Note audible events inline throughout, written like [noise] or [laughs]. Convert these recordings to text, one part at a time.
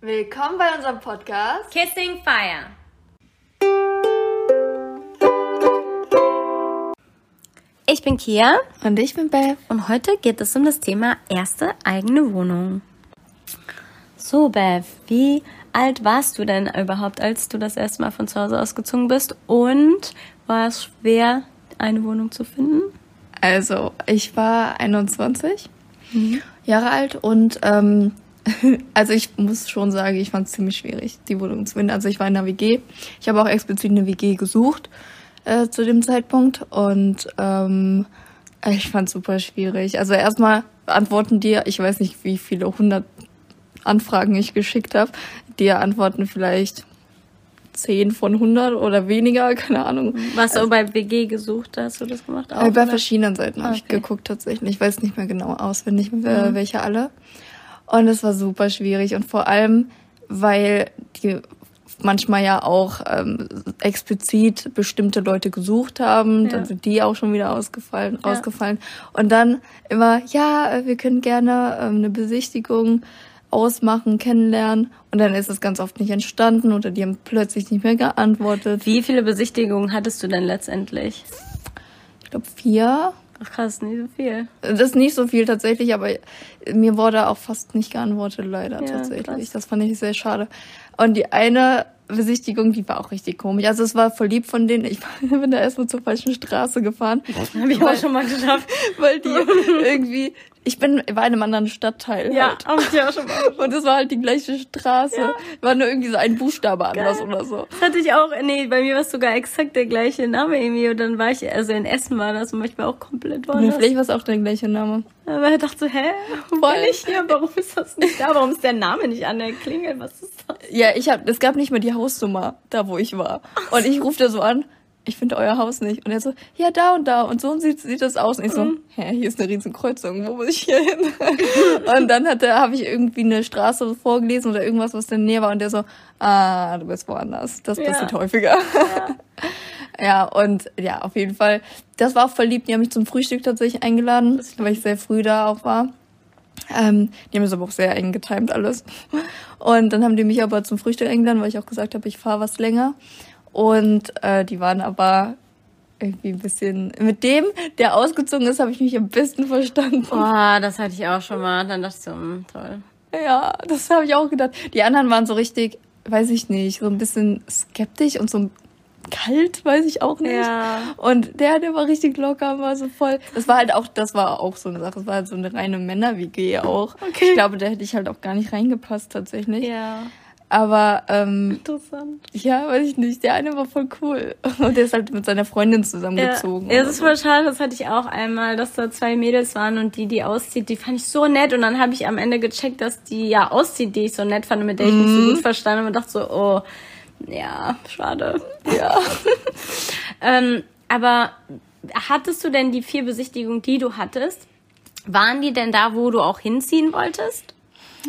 Willkommen bei unserem Podcast Kissing Fire. Ich bin Kia und ich bin Beth. und heute geht es um das Thema erste eigene Wohnung. So, Beth, wie alt warst du denn überhaupt, als du das erste Mal von zu Hause ausgezogen bist? Und war es schwer, eine Wohnung zu finden? Also, ich war 21 Jahre alt und ähm, [laughs] also ich muss schon sagen, ich fand es ziemlich schwierig, die Wohnung zu finden. Also ich war in einer WG. Ich habe auch explizit eine WG gesucht äh, zu dem Zeitpunkt und ähm, ich fand es super schwierig. Also erstmal antworten dir, ich weiß nicht, wie viele hundert Anfragen ich geschickt habe, dir antworten vielleicht 10 von 100 oder weniger, [laughs] keine Ahnung. Was du bei WG gesucht hast, du das gemacht? Auch, Äh, bei oder? verschiedenen Seiten habe ich Okay. geguckt tatsächlich. Ich weiß nicht mehr genau auswendig, wer- welche alle. Und es war super schwierig und vor allem, weil die manchmal ja auch ähm, explizit bestimmte Leute gesucht haben, Ja. dann sind die auch schon wieder ausgefallen, Ja. ausgefallen. Und dann immer, ja, äh, wir können gerne ähm, eine Besichtigung ausmachen, kennenlernen. Und dann ist es ganz oft nicht entstanden oder die haben plötzlich nicht mehr geantwortet. Wie viele Besichtigungen hattest du denn letztendlich? Ich glaube vier. Ach krass, nicht so viel. Das ist nicht so viel tatsächlich, aber mir wurde auch fast nicht geantwortet, leider Ja, tatsächlich. krass. Das fand ich sehr schade. Und die eine Besichtigung, die war auch richtig komisch. Also es war voll lieb von denen. Ich [laughs] bin da erstmal zur falschen Straße gefahren, Hab ich auch schon mal geschafft. [laughs] weil die [laughs] irgendwie, ich bin, war in einem anderen Stadtteil. Ja, Halt. hab ich ja schon mal [laughs] Und es war halt die gleiche Straße. War nur irgendwie so ein Buchstabe anders oder so. Das hatte ich auch, nee, bei mir war es sogar exakt der gleiche Name irgendwie und dann war ich, also in Essen war das und ich war auch komplett woanders. vielleicht war es auch der gleiche Name. Aber ich dachte so, hä, wo bin ich hier? Warum ist das nicht da? Warum ist der Name nicht an der Klingel? Was ist das? Ja, ich hab, es gab nicht mehr die Hausnummer, da wo ich war. Und ich rufe da so an, ich finde euer Haus nicht. Und er so, ja, da und da. Und so sieht, sieht das aus. Und ich so, hä, hier ist eine riesen Kreuzung, wo muss ich hier hin? [laughs] und dann hat er, habe ich irgendwie eine Straße vorgelesen oder irgendwas, was in der Nähe war. Und der so, ah, du bist woanders. Das Ja. passiert häufiger. [laughs] Ja. und ja, auf jeden Fall. Das war auch voll lieb. Die haben mich zum Frühstück tatsächlich eingeladen, weil ich sehr früh da auch war. Ähm, die haben es aber auch sehr eng getimt alles. Und dann haben die mich aber zum Frühstück eingeladen, weil ich auch gesagt habe, ich fahre was länger. Und äh, die waren aber irgendwie ein bisschen mit dem, der ausgezogen ist, habe ich mich am besten verstanden. Boah, das hatte ich auch schon mal. Dann dachte ich so, hm, toll. Ja, das habe ich auch gedacht. Die anderen waren so richtig, weiß ich nicht, so ein bisschen skeptisch und so kalt, weiß ich auch nicht. Ja. Und der, der war richtig locker, war so voll. Das war halt auch, das war auch so eine Sache. Das war halt so eine reine Männer-WG auch. Okay. Ich glaube, da hätte ich halt auch gar nicht reingepasst tatsächlich. Ja, Aber ähm, interessant. ja, weiß ich nicht. Der eine war voll cool. [laughs] Und der ist halt mit seiner Freundin zusammengezogen. Ja, das ist voll schade, das hatte ich auch einmal, dass da zwei Mädels waren und die, die auszieht, die fand ich so nett und dann habe ich am Ende gecheckt, dass die ja auszieht, die ich so nett fand und mit der ich mich Mhm. so gut verstanden habe und dachte so, oh, ja, schade. [laughs] Ja. [laughs] Ähm, aber hattest du denn die vier Besichtigungen, die du hattest, waren die denn da, wo du auch hinziehen wolltest?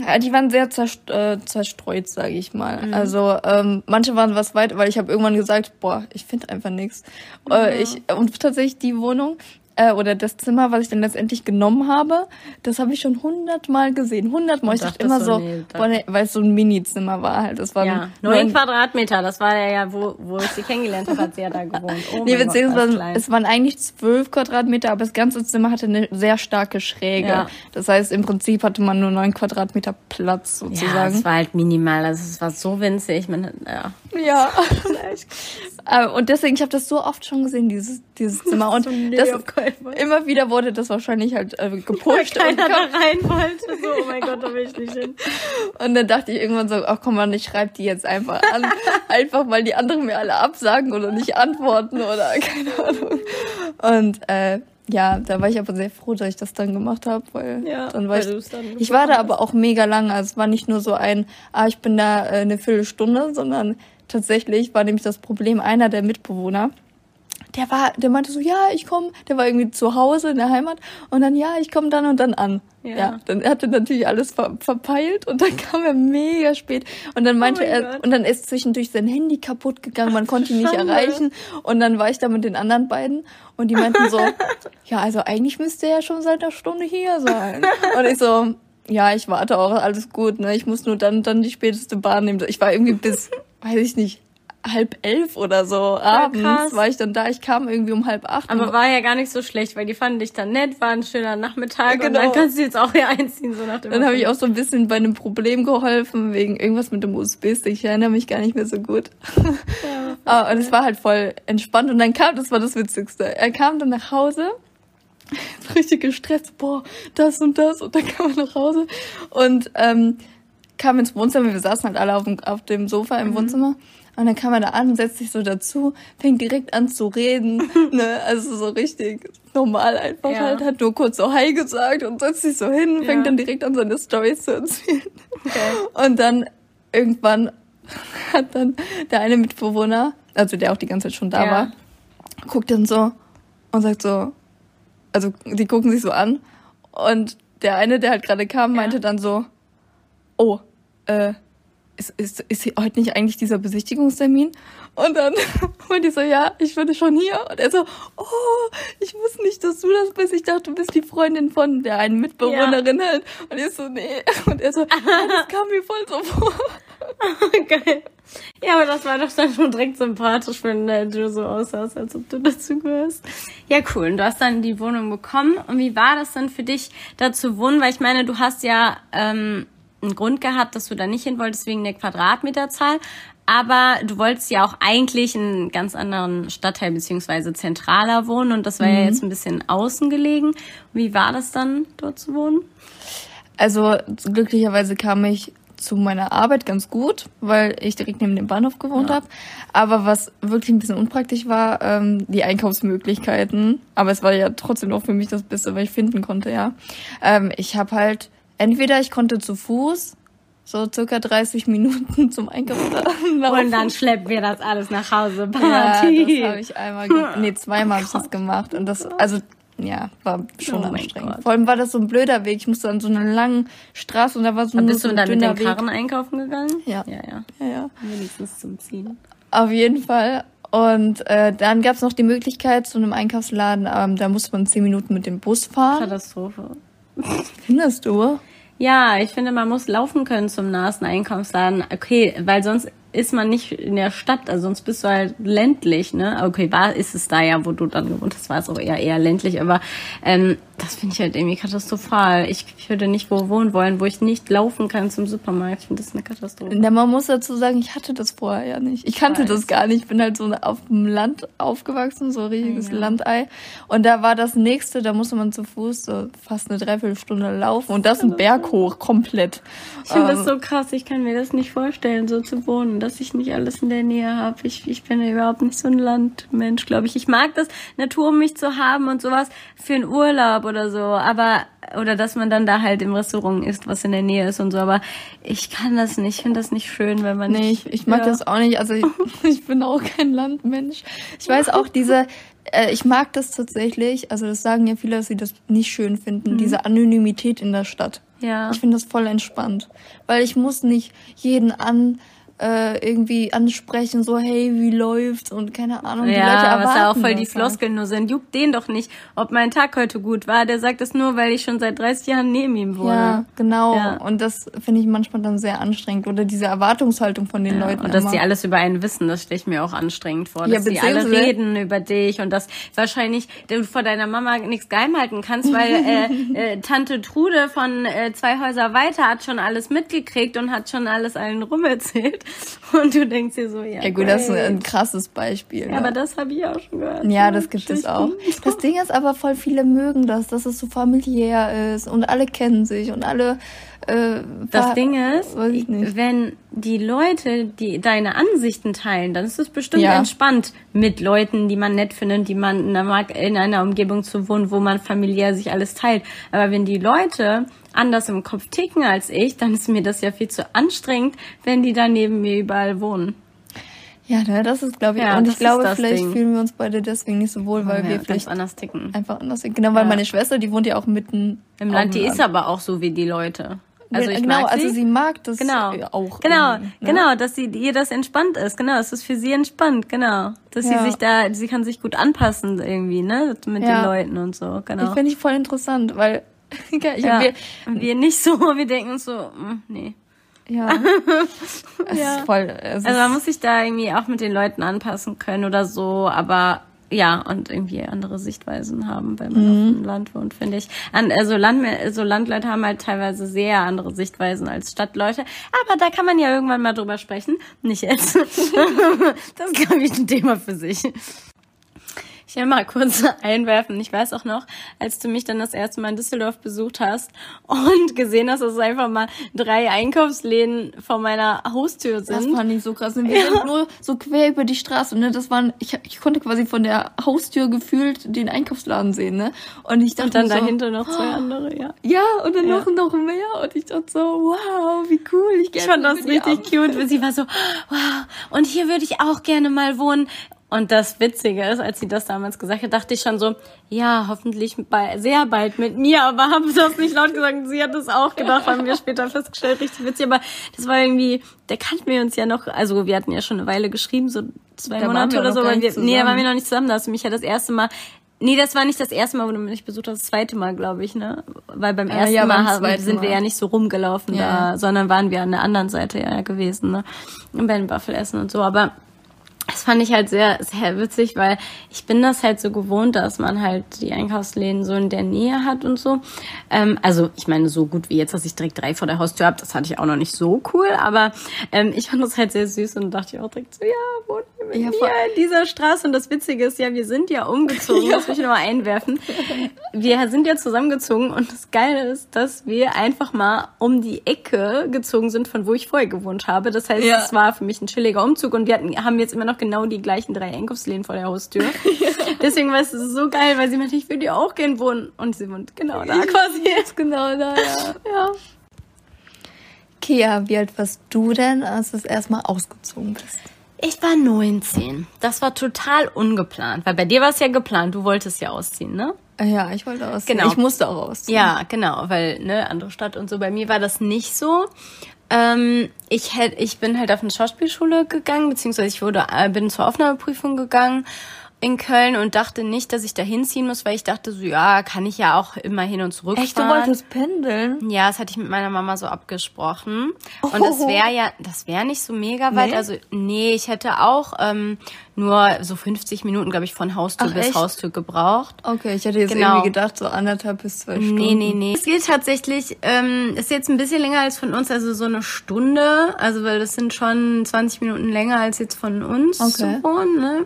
Ja, die waren sehr zerst äh, zerstreut, sage ich mal. Mhm. Also ähm, manche waren was weit, weil ich habe irgendwann gesagt, boah, ich finde einfach nichts. Äh, ich und tatsächlich die Wohnung äh, oder das Zimmer, was ich dann letztendlich genommen habe, das habe ich schon hundertmal gesehen, hundertmal. Ich dachte immer so, so, nee, da- boah, nee, weil es so ein Mini-Zimmer war halt. Das war Ja, neun Quadratmeter, das war ja, ja wo, wo ich sie kennengelernt habe, hat sie ja da gewohnt. Oh Nee, Gott, beziehungsweise klein. es waren eigentlich zwölf Quadratmeter, aber das ganze Zimmer hatte eine sehr starke Schräge. Ja. Das heißt, im Prinzip hatte man nur neun Quadratmeter Platz ja, sozusagen. es war halt minimal, also es war so winzig. Man, ja. Ja. Äh, und deswegen, ich habe das so oft schon gesehen, dieses, dieses Zimmer. Und So, nee, das, immer wieder wurde das wahrscheinlich halt äh, gepusht. Und, Keiner kam, da rein wollte. So, oh mein Gott, da will ich nicht hin. und dann dachte ich irgendwann so, ach komm mal, ich schreibe die jetzt einfach an. [laughs] einfach weil die anderen mir alle absagen oder nicht antworten oder [laughs] keine Ahnung. Und äh, ja, da war ich aber sehr froh, dass ich das dann gemacht habe, weil Ja, dann war weil ich, dann ich war da aber auch mega lange. Also es war nicht nur so ein, ah, ich bin da äh, eine Viertelstunde, sondern tatsächlich war nämlich das Problem einer der Mitbewohner. Der war, der meinte so, ja, ich komme, der war irgendwie zu Hause in der Heimat und dann, ja, ich komme dann und dann an. Ja. Ja. dann er hatte natürlich alles ver verpeilt und dann [laughs] kam er mega spät und dann meinte mein er, Gott. und dann ist zwischendurch sein Handy kaputt gegangen, man konnte ihn nicht Schande. erreichen und dann war ich da mit den anderen beiden und die meinten so, [laughs] ja, also eigentlich müsste er ja schon seit einer Stunde hier sein. Und ich so, ja, ich warte auch, alles gut, ne? Ich muss nur dann, dann die späteste Bahn nehmen. Ich war irgendwie bis, weiß ich nicht, halb elf oder so abends krass. war ich dann da. Ich kam irgendwie um halb acht. Aber und- war ja gar nicht so schlecht, weil die fanden dich dann nett, war ein schöner Nachmittag und Genau. dann kannst du jetzt auch hier einziehen, so nach dem dann habe ich auch so ein bisschen bei einem Problem geholfen, wegen irgendwas mit dem USB-Stick. Ich erinnere mich gar nicht mehr so gut. Ah, und es war halt voll entspannt. Und dann kam, das war das Witzigste. Er kam dann nach Hause, [laughs] richtig gestresst, boah, das und das. Und dann kam er nach Hause und ähm, kam ins Wohnzimmer. Wir saßen halt alle auf dem, auf dem Sofa im Wohnzimmer. Und dann kam er da an, setzt sich so dazu, fängt direkt an zu reden, [laughs] ne, also so richtig normal einfach Ja. halt, hat nur kurz so Hi gesagt und setzt sich so hin, fängt Ja. dann direkt an seine Storys zu erzählen. Okay. Und dann irgendwann hat dann der eine Mitbewohner, also der auch die ganze Zeit schon da Ja. war, guckt dann so und sagt so, also die gucken sich so an und der eine, der halt gerade kam, meinte dann so, oh, äh, ist, ist, ist heute nicht eigentlich dieser Besichtigungstermin? Und dann [laughs] meinte ich so, ja, ich bin schon hier. Und er so, oh, ich wusste nicht, dass du das bist. Ich dachte, du bist die Freundin von der einen Mitbewohnerin halt. Und ich so, nee. Und er so, ja, das kam mir voll so vor. [laughs] Geil. Ja, aber das war doch dann schon direkt sympathisch, wenn äh, du so aussahst, als ob du dazu gehörst. Ja, cool. Und du hast dann die Wohnung bekommen. Und wie war das dann für dich, da zu wohnen? Weil ich meine, du hast ja ähm, einen Grund gehabt, dass du da nicht hin wolltest wegen der Quadratmeterzahl. Aber du wolltest ja auch eigentlich in einem ganz anderen Stadtteil beziehungsweise zentraler wohnen. Und das war ja jetzt ein bisschen außen gelegen. Wie war das dann, dort zu wohnen? Also glücklicherweise kam ich zu meiner Arbeit ganz gut, weil ich direkt neben dem Bahnhof gewohnt Ja. habe. Aber was wirklich ein bisschen unpraktisch war, ähm, die Einkaufsmöglichkeiten. Aber es war ja trotzdem noch für mich das Beste, weil ich finden konnte, ja. Ähm, ich habe halt, entweder ich konnte zu Fuß so circa 30 Minuten zum Einkaufen. [laughs] Und dann schleppen wir das alles nach Hause. ja, Party. das habe ich einmal, ge nee, zweimal habe ich das gemacht. Und das, also, ja, war schon Oh anstrengend. Vor allem war das so ein blöder Weg. Ich musste an so einer langen Straße und da war so, nur Bist so du ein dann mit dünner den Weg. Karren einkaufen gegangen? Ja. Ja, ja. Ja, ja. Wenigstens zum Ziehen. Auf jeden Fall. Und äh, dann gab's noch die Möglichkeit zu einem Einkaufsladen, ähm, da musste man zehn Minuten mit dem Bus fahren. Katastrophe. Findest du? Ja, ich finde, man muss laufen können zum nahesten Einkaufsladen. Okay, weil sonst ist man nicht in der Stadt, also sonst bist du halt ländlich, ne? Okay, war ist es da ja, wo du dann gewohnt hast, war es auch eher eher ländlich, aber ähm, das finde ich halt irgendwie katastrophal. Ich, ich würde nicht wo wohnen wollen, wo ich nicht laufen kann zum Supermarkt. Ich finde das eine Katastrophe. Na, man muss dazu sagen, ich hatte das vorher ja nicht. Ich kannte weiß. das gar nicht. Ich bin halt so auf dem Land aufgewachsen, so ein richtiges Ja. Landei. Und da war das nächste, da musste man zu Fuß so fast eine Dreiviertelstunde laufen. Und das ein Berg hoch, komplett. Ich finde Ähm, das so krass, ich kann mir das nicht vorstellen, so zu wohnen, dass ich nicht alles in der Nähe habe. Ich, ich bin überhaupt nicht so ein Landmensch, glaube ich. Ich mag das, Natur um mich zu haben und sowas für einen Urlaub oder so, aber oder dass man dann da halt im Restaurant isst, was in der Nähe ist und so, aber ich kann das nicht, ich finde das nicht schön, wenn man Nee, nicht, ich, ich mag ja. das auch nicht. Also ich, [laughs] [laughs] ich bin auch kein Landmensch. Ich weiß auch diese, äh, ich mag das tatsächlich. Also das sagen ja viele, dass sie das nicht schön finden. Diese Anonymität in der Stadt. Ja. Ich finde das voll entspannt, weil ich muss nicht jeden an äh, irgendwie ansprechen, so hey, wie läuft's und keine Ahnung. die Leute Ja, was ja auch erwarten voll die halt. Floskeln nur sind. Juckt den doch nicht, ob mein Tag heute gut war. Der sagt das nur, weil ich schon seit 30 Jahren neben ihm wohne. Ja, genau. Ja. Und das finde ich manchmal dann sehr anstrengend. Oder diese Erwartungshaltung von den Leuten. Und dass immer. die alles über einen wissen, das stelle ich mir auch anstrengend vor. Ja, Dass die alle reden über dich und dass wahrscheinlich du vor deiner Mama nichts geheim halten kannst, weil äh, [laughs] äh, Tante Trude von äh, zwei Häuser weiter hat schon alles mitgekriegt und hat schon alles allen rumerzählt. [laughs] Und du denkst dir so, ja. ja gut, das ist great. ein krasses Beispiel. Ja, ne? aber das habe ich auch schon gehört. Ja, das gibt es auch. Das Ding ist aber, voll viele mögen das, dass es so familiär ist und alle kennen sich und alle. Äh, Das Ding ist, wenn die Leute, die deine Ansichten teilen, dann ist es bestimmt Ja. entspannt mit Leuten, die man nett findet, die man in einer, Mag- in einer Umgebung zu wohnen, wo man familiär sich alles teilt. Aber wenn die Leute anders im Kopf ticken als ich, dann ist mir das ja viel zu anstrengend, wenn die da neben mir überall wohnen. Ja, ne, das ist, glaube ich, Ja, und ich glaube, vielleicht Ding. fühlen wir uns beide deswegen nicht so wohl, weil ja, wir vielleicht anders ticken. einfach anders sind. Genau, weil Ja. meine Schwester, die wohnt ja auch mitten Im Land, die ist aber auch so wie die Leute. Also ich genau, mag also sie. sie mag das Genau. auch. Genau, ne? genau, dass sie ihr das entspannt ist. Genau, es ist für sie entspannt, genau. Dass Ja. sie sich da, sie kann sich gut anpassen irgendwie, ne, mit Ja. den Leuten und so, genau. Ich finde ich voll interessant, weil [laughs] ja, wir, wir nicht so, [laughs] wir denken uns so, mm, nee. Ja. [laughs] es ja. ist voll. Es also man muss sich da irgendwie auch mit den Leuten anpassen können oder so, aber ja, und irgendwie andere Sichtweisen haben, wenn man mhm. auf dem Land wohnt, finde ich. Also, Land, so Landleute haben halt teilweise sehr andere Sichtweisen als Stadtleute. Aber da kann man ja irgendwann mal drüber sprechen. Nicht jetzt. [laughs] das ist, glaube ich, ein Thema für sich. Ich will mal kurz [laughs] einwerfen. Ich weiß auch noch, als du mich dann das erste Mal in Düsseldorf besucht hast und gesehen hast, dass es einfach mal drei Einkaufsläden vor meiner Haustür sind. Das fand ich so krass. Wir ja. sind nur so quer über die Straße. Ne? Das waren, ich, ich konnte quasi von der Haustür gefühlt den Einkaufsladen sehen. Ne? Und ich dachte und dann so, dahinter noch zwei andere, ja. Ja, und dann ja. noch, noch mehr. Und ich dachte so, wow, wie cool. Ich, ich fand das richtig cute. Und sie war so, wow. Und hier würde ich auch gerne mal wohnen. Und das Witzige ist, als sie das damals gesagt hat, dachte ich schon so, ja, hoffentlich bei, sehr bald mit mir, aber habe [laughs] das nicht laut gesagt. Sie hat das auch gedacht, haben wir später festgestellt, richtig witzig. Aber das war irgendwie, der kannten wir uns ja noch, also wir hatten ja schon eine Weile geschrieben, so zwei da Monate oder so, aber wir, nee, da waren wir noch nicht zusammen. Da hast du mich ja das erste Mal Nee, das war nicht das erste Mal, wo du mich besucht hast, das zweite Mal, glaube ich, ne? Weil beim ersten ja, Mal haben, sind Mal. wir ja nicht so rumgelaufen ja. da, sondern waren wir an der anderen Seite ja gewesen, ne? Und bei den Waffelessen und so. Aber das fand ich halt sehr, sehr witzig, weil ich bin das halt so gewohnt, dass man halt die Einkaufsläden so in der Nähe hat und so. Ähm, also ich meine, so gut wie jetzt, dass ich direkt drei vor der Haustür habe, das hatte ich auch noch nicht so cool, aber ähm, ich fand das halt sehr süß und dachte ich auch direkt so, ja, wohnen wir ja, in dieser Straße. Und das Witzige ist ja, wir sind ja umgezogen, ja. [laughs] das will ich nochmal einwerfen. Wir sind ja zusammengezogen und das Geile ist, dass wir einfach mal um die Ecke gezogen sind, von wo ich vorher gewohnt habe. Das heißt, ja. es war für mich ein chilliger Umzug und wir hatten, haben jetzt immer noch genau die gleichen drei Einkaufsläden vor der Haustür. [laughs] Deswegen war es so geil, weil sie meinte, ich würde ja auch gern wohnen. Und sie wohnt genau da [laughs] quasi. Jetzt genau da, ja. ja. Kia, wie alt warst du denn, als du das erstmal ausgezogen bist? Ich war 19. Das war total ungeplant, weil bei dir war es ja geplant, du wolltest ja ausziehen, ne? Ja, ich wollte ausziehen. Genau. Ich musste auch ausziehen. Ja, genau, weil, ne, andere Stadt und so. Bei mir war das nicht so. Ähm, ich, hätt, ich bin halt auf eine Schauspielschule gegangen, beziehungsweise ich wurde, äh, bin zur Aufnahmeprüfung gegangen in Köln und dachte nicht, dass ich da hinziehen muss, weil ich dachte so, ja, kann ich ja auch immer hin und zurück Echt, fahren. du wolltest pendeln? Ja, das hatte ich mit meiner Mama so abgesprochen. Oh. Und das wäre ja, das wäre nicht so mega weit. Nee? Also, nee, ich hätte auch ähm, nur so 50 Minuten, glaube ich, von Haustür Ach, bis echt? Haustür gebraucht. Okay, ich hätte jetzt genau. irgendwie gedacht, so anderthalb bis zwei Stunden. Nee, nee, nee. Es geht tatsächlich, ähm, ist jetzt ein bisschen länger als von uns, also so eine Stunde. Also, weil das sind schon 20 Minuten länger als jetzt von uns okay. zu wohnen, ne?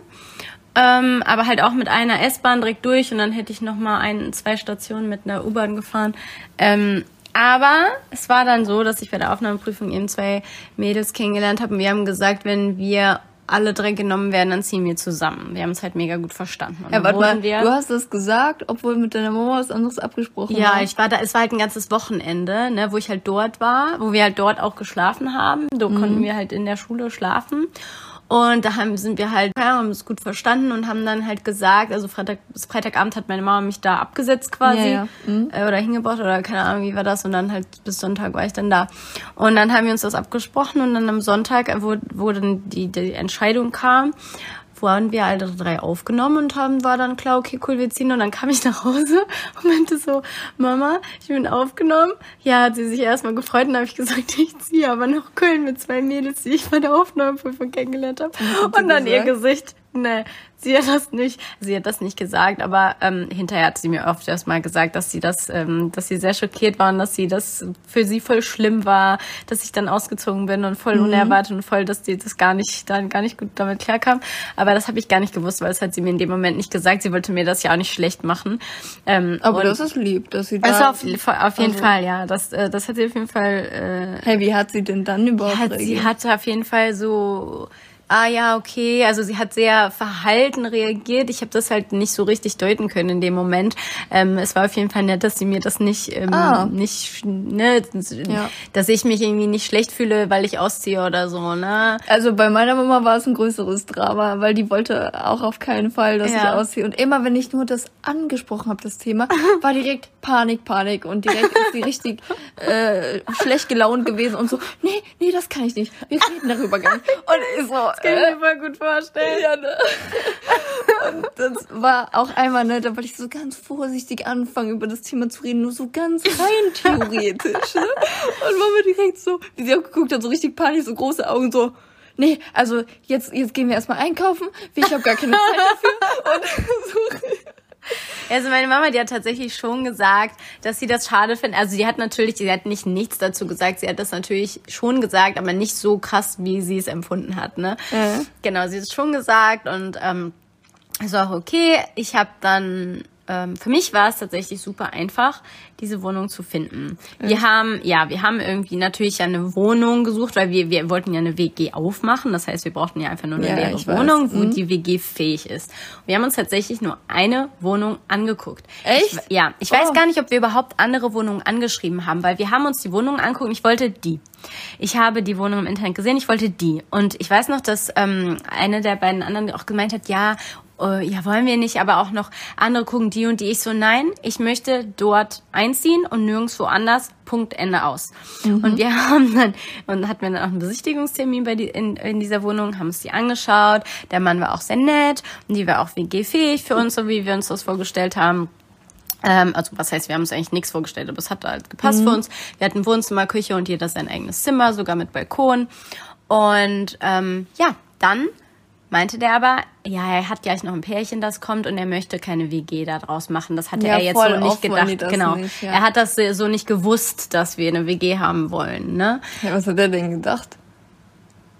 Ähm, aber halt auch mit einer S-Bahn direkt durch und dann hätte ich noch mal ein, zwei Stationen mit einer U-Bahn gefahren. Ähm, aber es war dann so, dass ich bei der Aufnahmeprüfung eben zwei Mädels kennengelernt habe und wir haben gesagt, wenn wir alle drei genommen werden, dann ziehen wir zusammen. Wir haben es halt mega gut verstanden. Und ja, warte mal, wir, du hast das gesagt, obwohl mit deiner Mama was anderes abgesprochen Ja, war. ich war da, es war halt ein ganzes Wochenende, ne, wo ich halt dort war, wo wir halt dort auch geschlafen haben. Da mhm. konnten wir halt in der Schule schlafen. Und da haben, sind wir halt, ja, haben es gut verstanden und haben dann halt gesagt, also Freitag, Freitagabend hat meine Mama mich da abgesetzt quasi ja, ja. Mhm. Äh, oder hingebracht oder keine Ahnung, wie war das. Und dann halt bis Sonntag war ich dann da. Und dann haben wir uns das abgesprochen und dann am Sonntag, wo, wo dann die, die Entscheidung kam, waren wir alle drei aufgenommen und haben, war dann klar, okay, cool, wir ziehen. Und dann kam ich nach Hause [laughs] und meinte so, Mama, ich bin aufgenommen. Ja, hat sie sich erstmal gefreut und habe ich gesagt, [laughs] ich ziehe aber nach Köln mit zwei Mädels, die ich bei der Aufnahmeprüfung kennengelernt habe. Und dann ihr Gesicht, ne, sie hat das nicht, sie hat das nicht gesagt, aber ähm, hinterher hat sie mir oft erst mal gesagt, dass sie das, ähm, dass sie sehr schockiert war und dass sie das für sie voll schlimm war, dass ich dann ausgezogen bin und voll mhm. unerwartet und voll, dass die das gar nicht, dann gar nicht gut damit klarkam. Aber das habe ich gar nicht gewusst, weil das hat sie mir in dem Moment nicht gesagt. Sie wollte mir das ja auch nicht schlecht machen. Ähm, aber das ist lieb, dass sie da. Also auf, auf jeden also, Fall, ja. Das, äh, das hat sie auf jeden Fall. Äh, hey, wie hat sie denn dann überhaupt? Hat, sie hatte auf jeden Fall so ah ja, okay, also sie hat sehr verhalten reagiert. Ich habe das halt nicht so richtig deuten können in dem Moment. Ähm, es war auf jeden Fall nett, dass sie mir das nicht, ähm, ah. nicht, ne, ja. dass ich mich irgendwie nicht schlecht fühle, weil ich ausziehe oder so, ne? Also bei meiner Mama war es ein größeres Drama, weil die wollte auch auf keinen Fall, dass ja. ich ausziehe. Und immer wenn ich nur das angesprochen habe, das Thema, war direkt Panik, Panik und direkt ist sie richtig äh, schlecht gelaunt gewesen und so, nee, nee, das kann ich nicht. Wir reden darüber gar nicht. Und so, kann ich mir voll gut vorstellen. Ja, ne? [laughs] Und das war auch einmal, ne, da wollte ich so ganz vorsichtig anfangen, über das Thema zu reden, nur so ganz rein [laughs] theoretisch, ne? Und Mama direkt so, wie sie auch geguckt hat, so richtig panisch, so große Augen, so, nee, also jetzt, jetzt gehen wir erstmal einkaufen, ich habe gar keine Zeit dafür. Und [laughs] so, Also meine Mama, die hat tatsächlich schon gesagt, dass sie das schade findet. Also sie hat natürlich, sie hat nicht nichts dazu gesagt. Sie hat das natürlich schon gesagt, aber nicht so krass, wie sie es empfunden hat. Ne? Ja. Genau, sie hat es schon gesagt und ähm, ist auch okay. Ich habe dann ähm, für mich war es tatsächlich super einfach, diese Wohnung zu finden. Wir haben, ja, wir haben irgendwie natürlich eine Wohnung gesucht, weil wir, wir wollten ja eine WG aufmachen. Das heißt, wir brauchten ja einfach nur eine Ja, leere weiß. Wohnung, wo Mhm. die WG fähig ist. Und wir haben uns tatsächlich nur eine Wohnung angeguckt. Echt? Ich, ja, ich weiß Oh. gar nicht, ob wir überhaupt andere Wohnungen angeschrieben haben, weil wir haben uns die Wohnungen angucken. Ich wollte die. Ich habe die Wohnung im Internet gesehen, ich wollte die. Und ich weiß noch, dass ähm, eine der beiden anderen auch gemeint hat, ja, äh, ja, wollen wir nicht, aber auch noch andere gucken, die und die. Ich so, nein, ich möchte dort einziehen und nirgendwo anders. Punkt, Ende aus. Und wir [laughs] haben dann, und hatten wir dann auch einen Besichtigungstermin bei die, in, in dieser Wohnung, haben uns die angeschaut. Der Mann war auch sehr nett und die war auch WG-fähig für uns, so wie wir uns das vorgestellt haben. Ähm, also was heißt, wir haben uns eigentlich nichts vorgestellt, aber es hat halt gepasst für uns. Wir hatten Wohnzimmer, Küche und jeder sein eigenes Zimmer, sogar mit Balkon. Und ähm, ja, dann meinte der aber, ja, er hat gleich noch ein Pärchen, das kommt und er möchte keine WG da draus machen. Das hatte Ja, er jetzt so nicht gedacht. Genau. nicht, ja. Er hat das so nicht gewusst, dass wir eine WG haben wollen, ne? ja, was hat er denn gedacht?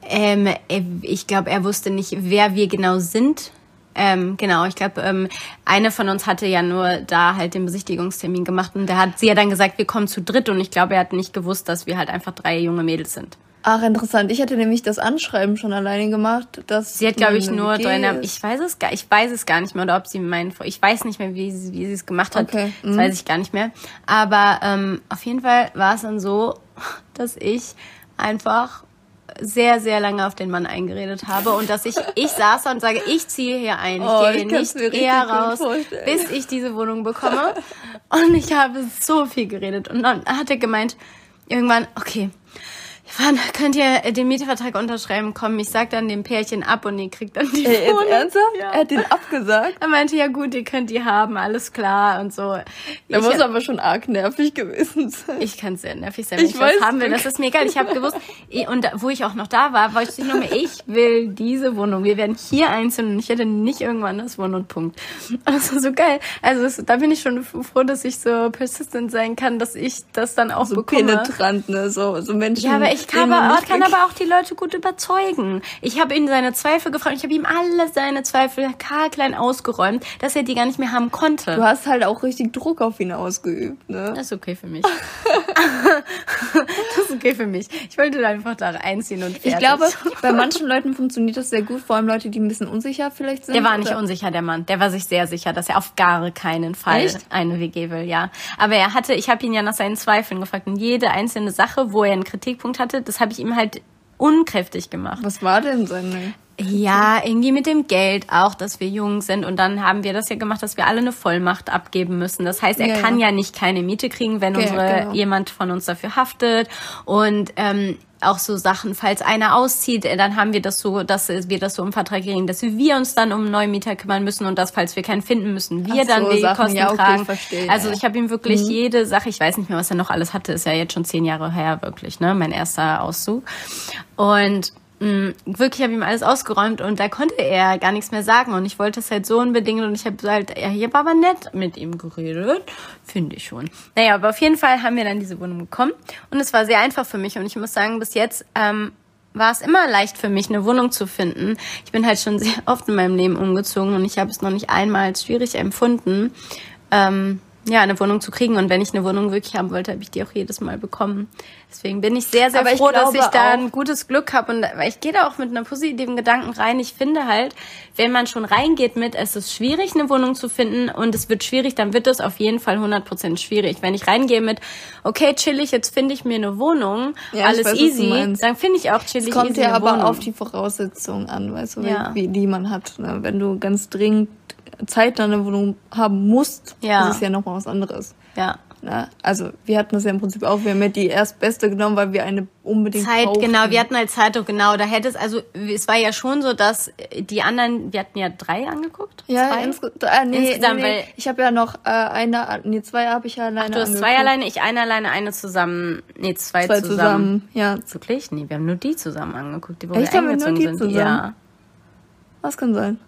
Ähm, er- ich glaube, er wusste nicht, wer wir genau sind. Ähm, genau, ich glaube, ähm, eine von uns hatte ja nur da halt den Besichtigungstermin gemacht und da hat sie ja dann gesagt, wir kommen zu dritt und ich glaube, er hat nicht gewusst, dass wir halt einfach drei junge Mädels sind. Ach, interessant. Ich hätte nämlich das Anschreiben schon alleine gemacht. Dass Sie hat, glaube ich, nur ist. Ich weiß es gar, ich weiß es gar nicht mehr oder ob sie meinen, ich weiß nicht mehr, wie sie, wie sie es gemacht hat. Okay, Das mhm. weiß ich gar nicht mehr. Aber ähm, auf jeden Fall war es dann so, [laughs] dass ich einfach sehr, sehr lange auf den Mann eingeredet habe und dass ich, ich [laughs] saß da und sage, ich ziehe hier ein, ich Oh, gehe kann's nicht eher raus, vorstellen. bis ich diese Wohnung bekomme. Und ich habe so viel geredet und dann hat er gemeint, irgendwann, okay, Wann könnt ihr den Mietvertrag unterschreiben? Komm, ich sag dann dem Pärchen ab und ihr kriegt dann die Ey, jetzt Wohnung. ernsthaft? Ja. Er hat den abgesagt? Er meinte, ja gut, ihr könnt die haben, alles klar und so. Er ich, muss aber schon arg nervig gewesen sein. ich kann sehr nervig sein, Ich wenn ich, weiß, was haben will. Das ist mir egal. Ich habe gewusst, und wo ich auch noch da war, wollte ich nur mehr, ich will diese Wohnung. Wir werden hier einzeln und ich hätte nicht irgendwann das Wohnen und Punkt. Und das war so geil. Also es, da bin ich schon froh, dass ich so persistent sein kann, dass ich das dann auch so bekomme. penetrant, ne? So, so Menschen. Ja, aber ich kann, denen man aber, nicht kann aber auch die Leute gut überzeugen. Ich habe ihn seine Zweifel gefragt. Ich habe ihm alle seine Zweifel haarklein ausgeräumt, dass er die gar nicht mehr haben konnte. Du hast halt auch richtig Druck auf ihn ausgeübt, ne? Das ist okay für mich. [laughs] das ist okay für mich. Ich wollte einfach da einziehen und fertig. Ich glaube, [laughs] bei manchen Leuten funktioniert das sehr gut, vor allem Leute, die ein bisschen unsicher vielleicht sind. Der war nicht oder- unsicher, der Mann. Der war sich sehr sicher, dass er auf gar keinen Fall Echt? eine WG will, ja. Aber er hatte, ich habe ihn ja nach seinen Zweifeln gefragt und jede einzelne Sache, wo er einen Kritikpunkt hatte, das habe ich ihm halt unkräftig gemacht. Was war denn seine? Ja, irgendwie mit dem Geld auch, dass wir jung sind. Und dann haben wir das ja gemacht, dass wir alle eine Vollmacht abgeben müssen. Das heißt, er Ja, kann ja. ja nicht keine Miete kriegen, wenn Okay, unsere, genau. jemand von uns dafür haftet. Und ähm, auch so Sachen, falls einer auszieht, äh, dann haben wir das so, dass wir das so im Vertrag kriegen, dass wir uns dann um einen neuen Mieter kümmern müssen und dass, falls wir keinen finden, müssen wir Ach dann so, die Sachen. Kosten Ja, okay, tragen. verstehe, also ich habe ihm wirklich jede Sache, ich weiß nicht mehr, was er noch alles hatte, ist ja jetzt schon zehn Jahre her, wirklich, ne? Mein erster Auszug. Und wirklich habe ihm alles ausgeräumt und da konnte er gar nichts mehr sagen und ich wollte es halt so unbedingt und ich habe halt, ja, hier war aber nett mit ihm geredet, finde ich schon. Naja, aber auf jeden Fall haben wir dann diese Wohnung bekommen und es war sehr einfach für mich und ich muss sagen, bis jetzt ähm, war es immer leicht für mich, eine Wohnung zu finden. Ich bin halt schon [laughs] sehr oft in meinem Leben umgezogen und ich habe es noch nicht einmal als schwierig empfunden. Ähm, ja, eine Wohnung zu kriegen. Und wenn ich eine Wohnung wirklich haben wollte, habe ich die auch jedes Mal bekommen. Deswegen bin ich sehr, sehr Aber ich froh, dass glaube ich da ein gutes Glück habe. Und weil ich gehe da auch mit einem positiven Gedanken rein. Ich finde halt, wenn man schon reingeht mit, es ist schwierig, eine Wohnung zu finden und es wird schwierig, dann wird es auf jeden Fall 100% schwierig. Wenn ich reingehe mit, okay, chillig, jetzt finde ich mir eine Wohnung, Ja, ich alles weiß, easy, dann finde ich auch chillig Es kommt easy ja aber Wohnung. auf die Voraussetzungen an, weißt du, Ja. wie, die man hat. Ne? Wenn du ganz dringend zeitnah eine Wohnung haben musst, Ja. ist es ja nochmal was anderes. Ja. Na, also wir hatten das ja im Prinzip auch, wir haben ja die erstbeste genommen, weil wir eine unbedingt Zeit, brauchten. genau, wir hatten halt Zeitdruck, genau. Da hätte es, also es war ja schon so, dass die anderen, wir hatten ja drei angeguckt. Ja, zwei? insge äh, nee, Insgesamt, nee, nee. weil- ich habe ja noch äh, eine, nee, zwei habe ich ja alleine Du hast zwei alleine, ich eine alleine, eine zusammen. Nee, zwei, Zwei zusammen. zusammen, ja. Wirklich? Nee, wir haben nur die zusammen angeguckt, die wo Echt? wir Haben wir nur eingezogen die sind. zusammen? Was kann sein?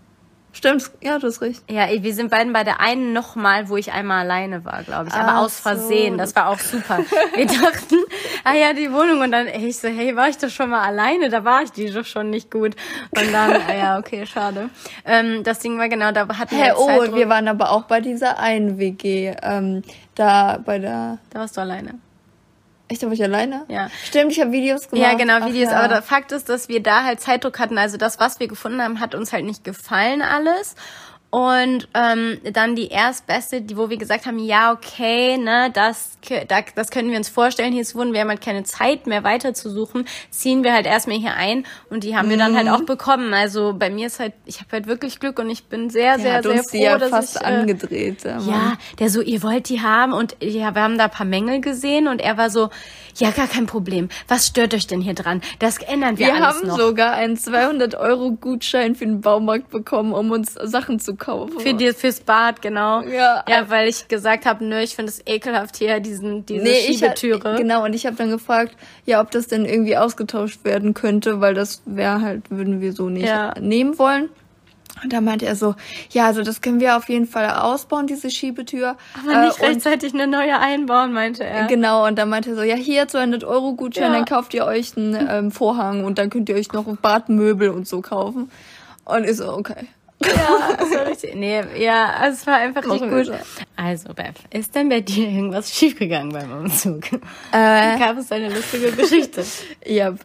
Stimmt, ja, du hast recht. Ja. Wir sind beiden bei der einen nochmal, wo ich einmal alleine war, glaube ich. Aber Ach aus Versehen. so. Das war auch super. Wir dachten, ah ja, die Wohnung. Und dann ich so, hey, war ich doch schon mal alleine? Da war ich die doch schon nicht gut. Und dann, ah ja, okay, schade. Ähm, das Ding war genau, da hatten wir halt oh, Zeitdruck. wir waren aber auch bei dieser einen WG, ähm, da bei der, Da warst du alleine. Echt, da war ich alleine? Ja. Stimmt, ich habe Videos gemacht. Ja, genau, Ach Videos. ja. Aber der Fakt ist, dass wir da halt Zeitdruck hatten. Also das, was wir gefunden haben, hat uns halt nicht gefallen alles. Und ähm, dann die erstbeste, die, wo wir gesagt haben, ja, okay, ne, das, da, das können wir uns vorstellen, hier ist Wohnen, wir haben halt keine Zeit mehr weiterzusuchen, ziehen wir halt erstmal hier ein und die haben wir dann halt Mhm. auch bekommen. Also bei mir ist halt, ich habe halt wirklich Glück und ich bin sehr, Der sehr, hat sehr uns froh, die ja dass fast ich, äh, angedreht. Ja, Mann. ja, der so, ihr wollt die haben und ja, wir haben da ein paar Mängel gesehen und er war so, ja, gar kein Problem. Was stört euch denn hier dran? Das ändern wir, Wir alles haben noch. sogar einen 200 Euro Gutschein für den Baumarkt bekommen, um uns Sachen zu kaufen. Für die, fürs Bad, genau. Ja. Ja, weil ich gesagt habe, nö, ich finde es ekelhaft hier, diesen, diese nee, ich hab- Schiebetüre. genau, und ich habe dann gefragt, ja, ob das denn irgendwie ausgetauscht werden könnte, weil das wäre halt, würden wir so nicht Ja. nehmen wollen. Und da meinte er so, ja, also das können wir auf jeden Fall ausbauen, diese Schiebetür. Aber nicht Äh, rechtzeitig eine neue einbauen, meinte er. Genau, und dann meinte er so, ja, hier 200 Euro Gutschein, Ja. dann kauft ihr euch einen ähm, Vorhang und dann könnt ihr euch noch Badmöbel und so kaufen. Und ich so, okay. Ja, das war richtig. Nee, ja, also es war einfach richtig Machen wir gut. so. Also, Beth, ist denn bei dir irgendwas schiefgegangen beim Umzug? Äh, Gab es eine lustige Geschichte? [laughs] ja,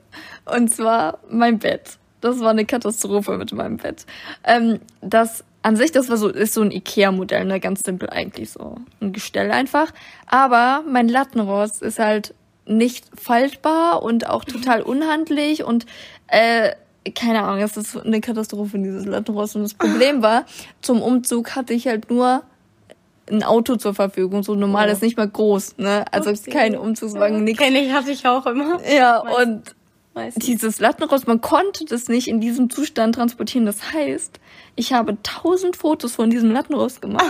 und zwar mein Bett. Das war eine Katastrophe mit meinem Bett. Ähm, das an sich, das war so, ist so ein Ikea-Modell, ne, ganz simpel eigentlich so. Ein Gestell einfach. Aber mein Lattenrost ist halt nicht faltbar und auch total unhandlich und äh, keine Ahnung, es ist eine Katastrophe, dieses Lattenrost. Und das Problem war, zum Umzug hatte ich halt nur ein Auto zur Verfügung, so normal, Oh. ist nicht mal groß, ne? Also Upsi. kein Umzugswagen, nix. Kenne ich, hatte ich auch immer. Ja, Meist- und Meistens. dieses Lattenrost, man konnte das nicht in diesem Zustand transportieren. Das heißt, ich habe tausend Fotos von diesem Lattenrost gemacht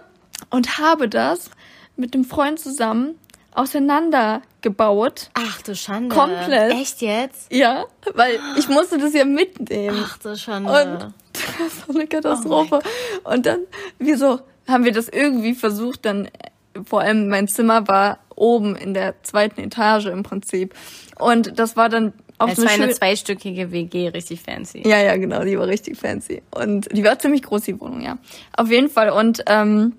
[laughs] und habe das mit einem Freund zusammen auseinandergebaut. Ach du Schande. Komplett. Echt jetzt? Ja, weil ich musste das ja mitnehmen. Ach du Schande. Und [laughs] das war eine Katastrophe. und dann, wieso haben wir das irgendwie versucht, dann, vor allem mein Zimmer war oben in der zweiten Etage im Prinzip. Und das war dann auch es so war eine zweistöckige WG, richtig fancy. Ja, ja, genau, die war richtig fancy. Und die war ziemlich groß, die Wohnung, ja. Auf jeden Fall. Und ähm,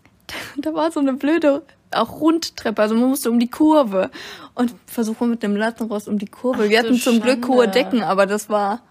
[laughs] da war so eine blöde, auch Rundtreppe, also man musste um die Kurve. Und versuchen mit dem Lattenrost um die Kurve. Ach Wir hatten zum Glück Schande. hohe Decken, aber das war,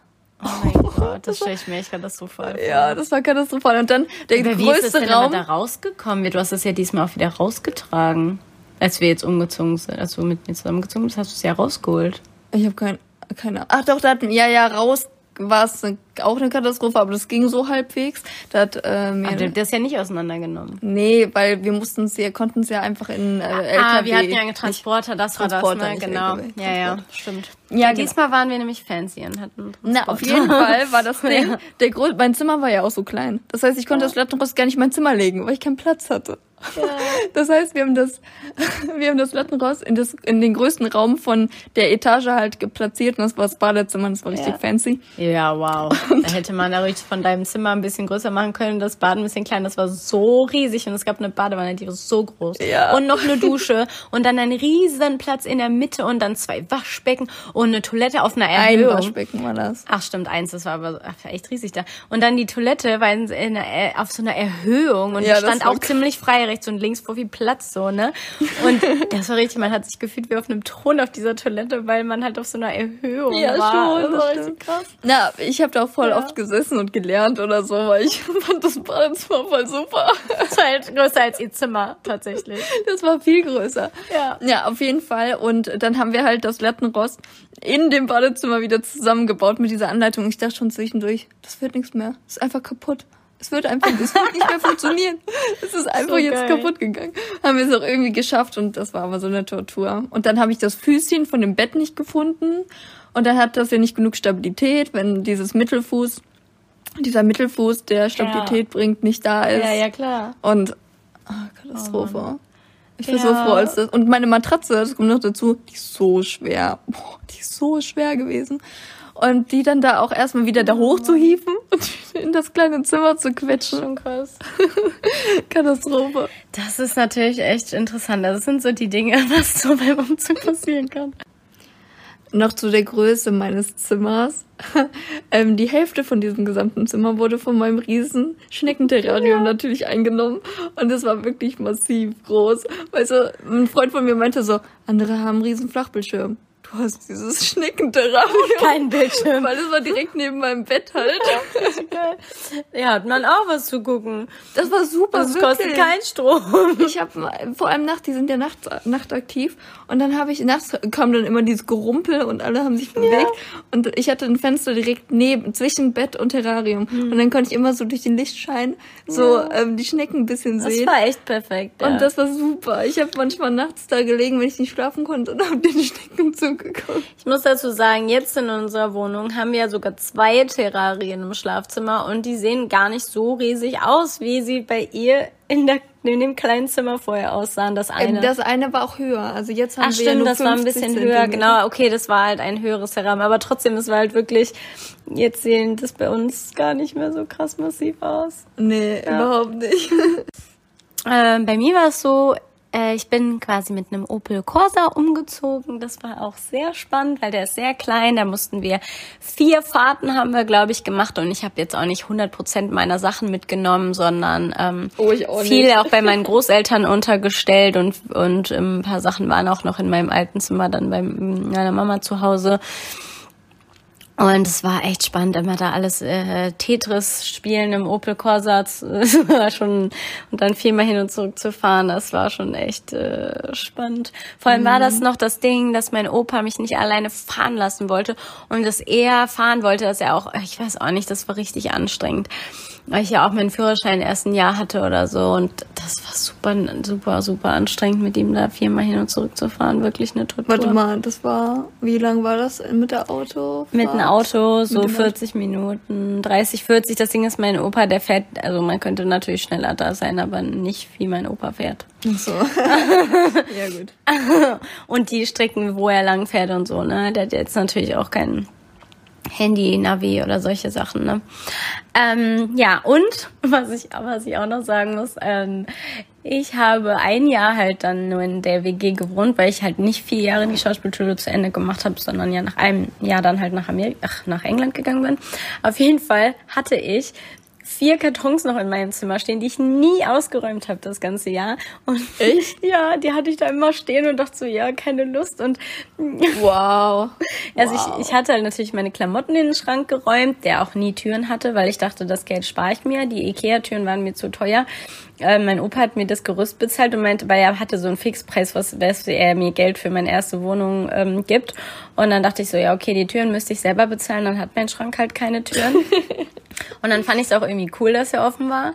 Oh mein [laughs] Gott, das stelle ich mir echt katastrophal vor. ja, das war katastrophal. Und dann der Aber wie ist größte denn Raum. da rausgekommen? Du hast es ja diesmal auch wieder rausgetragen. Als wir jetzt umgezogen sind, als du mit mir zusammengezogen bist, hast du es ja rausgeholt. Ich habe kein, keine Ach doch, da hatten, ja, ja, raus war es auch eine Katastrophe, aber das ging so halbwegs. Da hat äh, mir, Aber du hast das ja nicht auseinandergenommen. nee, weil wir mussten es ja, konnten es ja einfach in äh, LKW. ah, wir hatten ja einen Transporter, das war Transporter, das, ne? Genau. LKW, Ja, ja, stimmt. Ja, Ja, genau. diesmal waren wir nämlich fancy und hatten Na, auf jeden Fall war das [laughs] Ding, der Grund, mein Zimmer war ja auch so klein. Das heißt, ich konnte das Lattenrost gar nicht in mein Zimmer legen, weil ich keinen Platz hatte. [laughs] Das heißt, wir haben das, [laughs] wir haben das Lattenrost in, das, in den größten Raum von der Etage halt geplatziert und das war das Badezimmer, das war richtig Ja. fancy. Ja, wow. [laughs] Da hätte man da richtig von deinem Zimmer ein bisschen größer machen können, das Bad ein bisschen klein. Das war so riesig und es gab eine Badewanne, die war so groß. Ja. Und noch eine Dusche und dann ein riesen Platz in der Mitte und dann zwei Waschbecken und eine Toilette auf einer Ein Erhöhung. Waschbecken war das. Ach stimmt, eins, das war aber ach, echt riesig da. Und dann die Toilette war in, in, äh, auf so einer Erhöhung und Ja, stand auch ziemlich frei rechts und links vor viel Platz so, ne? Und das war richtig, man hat sich gefühlt wie auf einem Thron auf dieser Toilette, weil man halt auf so einer Erhöhung Ja, war. schon, Das stimmt. richtig krass. Na, ich habe da auch voll Ja. oft gesessen und gelernt oder so, weil ich [laughs] fand das Badezimmer voll super. Das war halt größer als ihr Zimmer, tatsächlich. Das war viel größer. Ja. Ja, auf jeden Fall. Und dann haben wir halt das Lattenrost in dem Badezimmer wieder zusammengebaut mit dieser Anleitung. Ich dachte schon zwischendurch, das wird nichts mehr. Das ist einfach kaputt. Es wird einfach, es wird nicht mehr funktionieren. [laughs] Es ist einfach So jetzt geil. kaputt gegangen. Haben wir es auch irgendwie geschafft und das war aber so eine Tortur. Und dann habe ich das Füßchen von dem Bett nicht gefunden und dann hat das ja nicht genug Stabilität, wenn dieses Mittelfuß, dieser Mittelfuß, der Stabilität bringt, nicht da ist. Ja, ja, klar. Und ah, Katastrophe. ich bin Ja. so froh, als das. Und meine Matratze, das kommt noch dazu, die ist so schwer. Boah, die ist so schwer gewesen. Und die dann da auch erstmal wieder da hochzuhieven und in das kleine Zimmer zu quetschen. Schon krass. [laughs] Katastrophe. Das ist natürlich echt interessant. Das sind so die Dinge, [laughs] was so beim Umzug passieren kann. Noch zu der Größe meines Zimmers. [laughs] ähm, die Hälfte von diesem gesamten Zimmer wurde von meinem riesen Schneckenterrarium natürlich eingenommen. Und es war wirklich massiv groß. Weißt du, ein Freund von mir meinte so, andere haben einen riesen Flachbildschirm. Du hast dieses Schneckenterrarium. [laughs] Kein Bildschirm. Weil es war direkt neben meinem Bett halt. Ja, hat man auch was zu gucken. Das war super. Das kostet keinen Strom. Ich habe vor allem nachts, die sind ja nachts, nachtaktiv und dann habe ich nachts kam dann immer dieses Gerumpel und alle haben sich bewegt und ich hatte ein Fenster direkt neben zwischen Bett und Terrarium und dann konnte ich immer so durch den Lichtschein so ähm, die Schnecken ein bisschen Das sehen. war echt perfekt. Ja. Und das war super. Ich habe manchmal nachts da gelegen, wenn ich nicht schlafen konnte und habe den Schnecken zugeguckt. Ich muss dazu sagen, jetzt in unserer Wohnung haben wir ja sogar zwei Terrarien im Schlafzimmer und die sehen gar nicht so riesig aus, wie sie bei ihr in, der, in dem kleinen Zimmer vorher aussahen. Das eine. Ähm, Das eine war auch höher. Also jetzt haben Ach wir ja stimmt, nur das war ein 50 bisschen höher, Zentimeter. genau. Okay, das war halt ein höheres Terrarium, aber trotzdem, es war halt wirklich, jetzt sehen das bei uns gar nicht mehr so krass massiv aus. Nee, überhaupt nicht. [laughs] Ähm, bei mir war es so, äh, ich bin quasi mit einem Opel Corsa umgezogen. Das war auch sehr spannend, weil der ist sehr klein. Da mussten wir vier Fahrten haben wir, glaube ich, gemacht. Und ich habe jetzt auch nicht 100 Prozent meiner Sachen mitgenommen, sondern ähm, Oh, auch viel nicht. auch bei meinen Großeltern untergestellt und und ähm, ein paar Sachen waren auch noch in meinem alten Zimmer dann bei meiner Mama zu Hause. Und es war echt spannend, immer da alles äh, Tetris spielen im Opel Corsa das [laughs] war schon und dann viermal hin und zurück zu fahren. Das war schon echt äh, spannend. Vor allem war das noch das Ding, dass mein Opa mich nicht alleine fahren lassen wollte und dass er fahren wollte, dass er auch, ich weiß auch nicht, das war richtig anstrengend, weil ich ja auch meinen Führerschein erst ein Jahr hatte oder so und das war super, super, super anstrengend, mit ihm da viermal hin und zurück zu fahren. Wirklich eine Tortur. Warte mal, das war, wie lang war das mit der Auto? Mit einem Auto so dem Auto. 40 Minuten, 30, 40. Das Ding ist, mein Opa, der fährt, also man könnte natürlich schneller da sein, aber nicht wie mein Opa fährt. Ach so. [laughs] ja, gut. Und die Strecken, wo er lang fährt und so, ne, der hat jetzt natürlich auch kein Handy, Navi oder solche Sachen, ne. Ähm, ja, und [laughs] was ich, was ich auch noch sagen muss, ähm, ich habe ein Jahr halt dann nur in der WG gewohnt, weil ich halt nicht vier Jahre die Schauspielschule zu Ende gemacht habe, sondern ja nach einem Jahr dann halt nach Amerika, ach, nach England gegangen bin. Auf jeden Fall hatte ich vier Kartons noch in meinem Zimmer stehen, die ich nie ausgeräumt habe das ganze Jahr. Und Echt? [laughs] ja, die hatte ich da immer stehen und dachte so, ja, keine Lust. Und [laughs] Wow. also Wow. ich, ich hatte halt natürlich meine Klamotten in den Schrank geräumt, der auch nie Türen hatte, weil ich dachte, das Geld spare ich mir. Die Ikea-Türen waren mir zu teuer. Äh, mein Opa hat mir das Gerüst bezahlt und meinte, weil er hatte so einen Fixpreis, was, was er mir Geld für meine erste Wohnung ähm, gibt. Und dann dachte ich so, ja, okay, die Türen müsste ich selber bezahlen, dann hat mein Schrank halt keine Türen. [laughs] und dann fand ich es auch irgendwie cool, dass er offen war.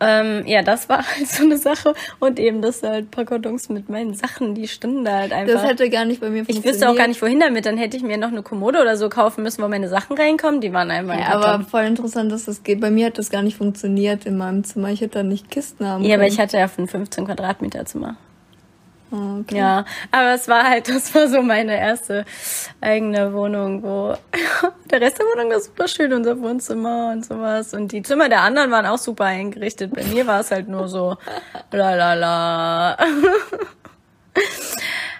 Ähm, ja, das war [laughs] halt so eine Sache. Und eben, dass da halt ein paar Kartons mit meinen Sachen, die standen da halt einfach. Das hätte gar nicht bei mir Ich funktioniert. wüsste auch gar nicht, wohin damit. Dann hätte ich mir noch eine Kommode oder so kaufen müssen, wo meine Sachen reinkommen. Die waren einfach im Ja, aber voll interessant, dass das geht. Bei mir hat das gar nicht funktioniert in meinem Zimmer. Ich hätte da nicht Kisten haben Ja, aber können. ich hatte ja ein 15 Quadratmeter Zimmer. Okay. Ja, aber es war halt, [laughs] das war so meine erste eigene Wohnung, wo [laughs] der Rest der Wohnung war super schön, unser Wohnzimmer und sowas. Und die Zimmer der anderen waren auch super eingerichtet. Bei mir war es halt nur so [laughs] la la la.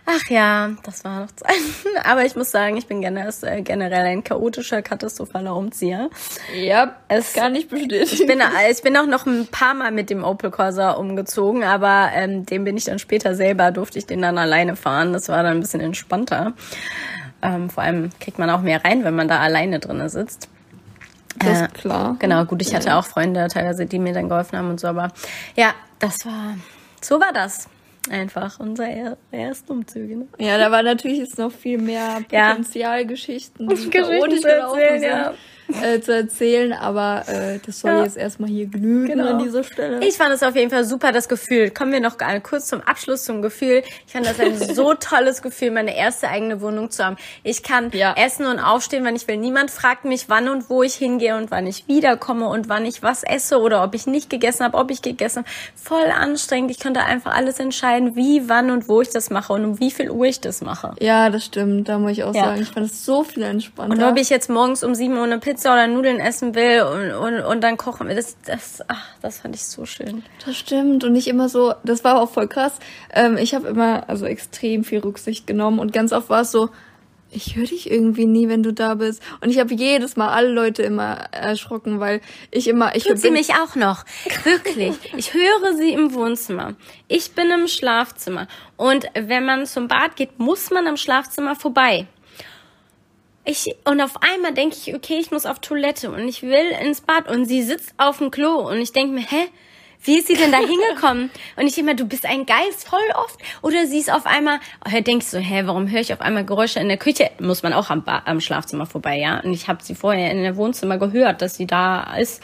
Ach ja, das war noch Zeit. [laughs] Aber ich muss sagen, ich bin generell, äh, ein chaotischer, katastrophaler Umzieher. Ja, Es- kann nicht Ich bestätigen. bin, ich bin auch noch ein paar Mal mit dem Opel Corsa umgezogen, aber ähm, den bin ich dann später selber, durfte ich den dann alleine fahren. Das war dann ein bisschen entspannter. Ähm, vor allem kriegt man auch mehr rein, wenn man da alleine drinne sitzt. Das Äh, ist klar. Genau, gut, ich hatte auch Freunde teilweise, die mir dann geholfen haben und so, aber ja, das war, so war das. Einfach unser er, erste Umzüge. Ne? Ja, da war natürlich jetzt noch viel mehr Ja. Potenzialgeschichten, die Geschichten zu gelaufen sind. ja. Äh, zu erzählen, aber äh, das soll Ja. jetzt erstmal hier genügen Genau. an dieser Stelle. Ich fand es auf jeden Fall super, das Gefühl. Kommen wir noch kurz zum Abschluss zum Gefühl. Ich fand das ein so [laughs] tolles Gefühl, meine erste eigene Wohnung zu haben. Ich kann Ja. essen und aufstehen, wann ich will. Niemand fragt mich, wann und wo ich hingehe und wann ich wiederkomme und wann ich was esse oder ob ich nicht gegessen habe, ob ich gegessen habe. Voll anstrengend. Ich konnte einfach alles entscheiden, wie, wann und wo ich das mache und um wie viel Uhr ich das mache. ja, das stimmt. Da muss ich auch Ja. sagen, ich fand es so viel entspannter. Und ob ich jetzt morgens um sieben Uhr eine Pizza oder Nudeln essen will und, und, und dann kochen will, das, das, ach, das fand ich so schön. Das stimmt und nicht immer so, das war auch voll krass. Ähm, ich habe immer also extrem viel Rücksicht genommen und ganz oft war es so, ich höre dich irgendwie nie, wenn du da bist. Und ich habe jedes Mal alle Leute immer erschrocken, weil ich immer, ich Tut sie mich auch noch. Wirklich. Ich höre sie im Wohnzimmer. Ich bin im Schlafzimmer. Und wenn man zum Bad geht, muss man am Schlafzimmer vorbei. Ich, und auf einmal denke ich, okay, ich muss auf Toilette und ich will ins Bad und sie sitzt auf dem Klo und ich denke mir, hä? Wie ist sie denn da hingekommen? [laughs] Und ich immer, du bist ein Geist voll oft. Oder sie ist auf einmal, oh, denkst du, hä, warum höre ich auf einmal Geräusche in der Küche? Muss man auch am, ba am Schlafzimmer vorbei, ja? Und ich habe sie vorher in der Wohnzimmer gehört, dass sie da ist.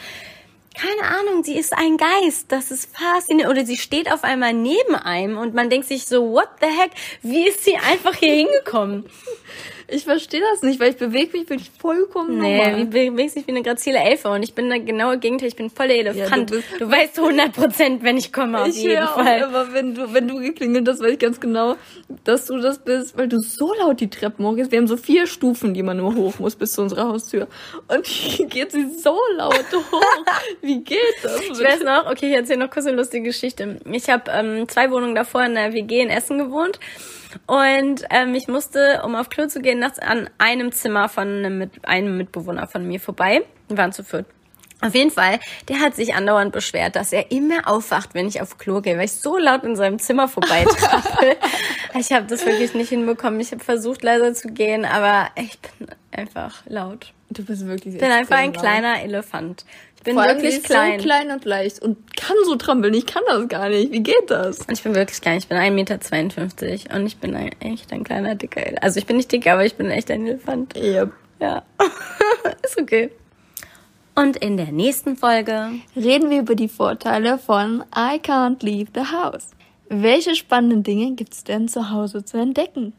Keine Ahnung, sie ist ein Geist. Das ist faszinierend. Oder sie steht auf einmal neben einem und man denkt sich so, what the heck? Wie ist sie einfach hier hingekommen? [laughs] ich verstehe das nicht, weil ich bewege mich wirklich vollkommen Nee, normal. wie bewegst dich wie eine grazile Elfe und ich bin der genaue Gegenteil, ich bin voll der Elefant. du du, bist- weißt 100 Prozent, wenn ich komme, auf Ich jeden auch Fall. immer, wenn du, wenn du geklingelt hast, weiß ich ganz genau, dass du das bist, weil du so laut die Treppen hochgehst. Wir haben so vier Stufen, die man nur hoch muss bis zu unserer Haustür. Und hier geht sie so laut [laughs] hoch. Wie geht das? Ich weiß noch, okay, ich erzähle noch kurz eine lustige Geschichte. Ich habe ähm, zwei Wohnungen davor in der WG in Essen gewohnt und ähm, ich musste, um auf Klo zu gehen, nachts an einem Zimmer von einem, Mit einem Mitbewohner von mir vorbei. Wir waren zu viert. Auf jeden Fall, der hat sich andauernd beschwert, dass er immer aufwacht, wenn ich auf Klo gehe, weil ich so laut in seinem Zimmer vorbeitrappe. [laughs] ich habe das wirklich nicht hinbekommen. Ich habe versucht, leiser zu gehen, aber ich bin einfach laut. Du bist wirklich Ich bin einfach ein laut. kleiner Elefant. Ich bin Vor allem, wirklich ist klein. so klein und leicht und kann so trampeln. Ich kann das gar nicht. Wie geht das? Und ich bin wirklich klein. Ich bin 1,52 Meter und ich bin ein, echt ein kleiner, dicker El Also ich bin nicht dick, aber ich bin echt ein Elefant. Yep. Ja. [laughs] Ist okay. Und in der nächsten Folge Reden wir über die Vorteile von I can't leave the house. Welche spannenden Dinge gibt's denn zu Hause zu entdecken?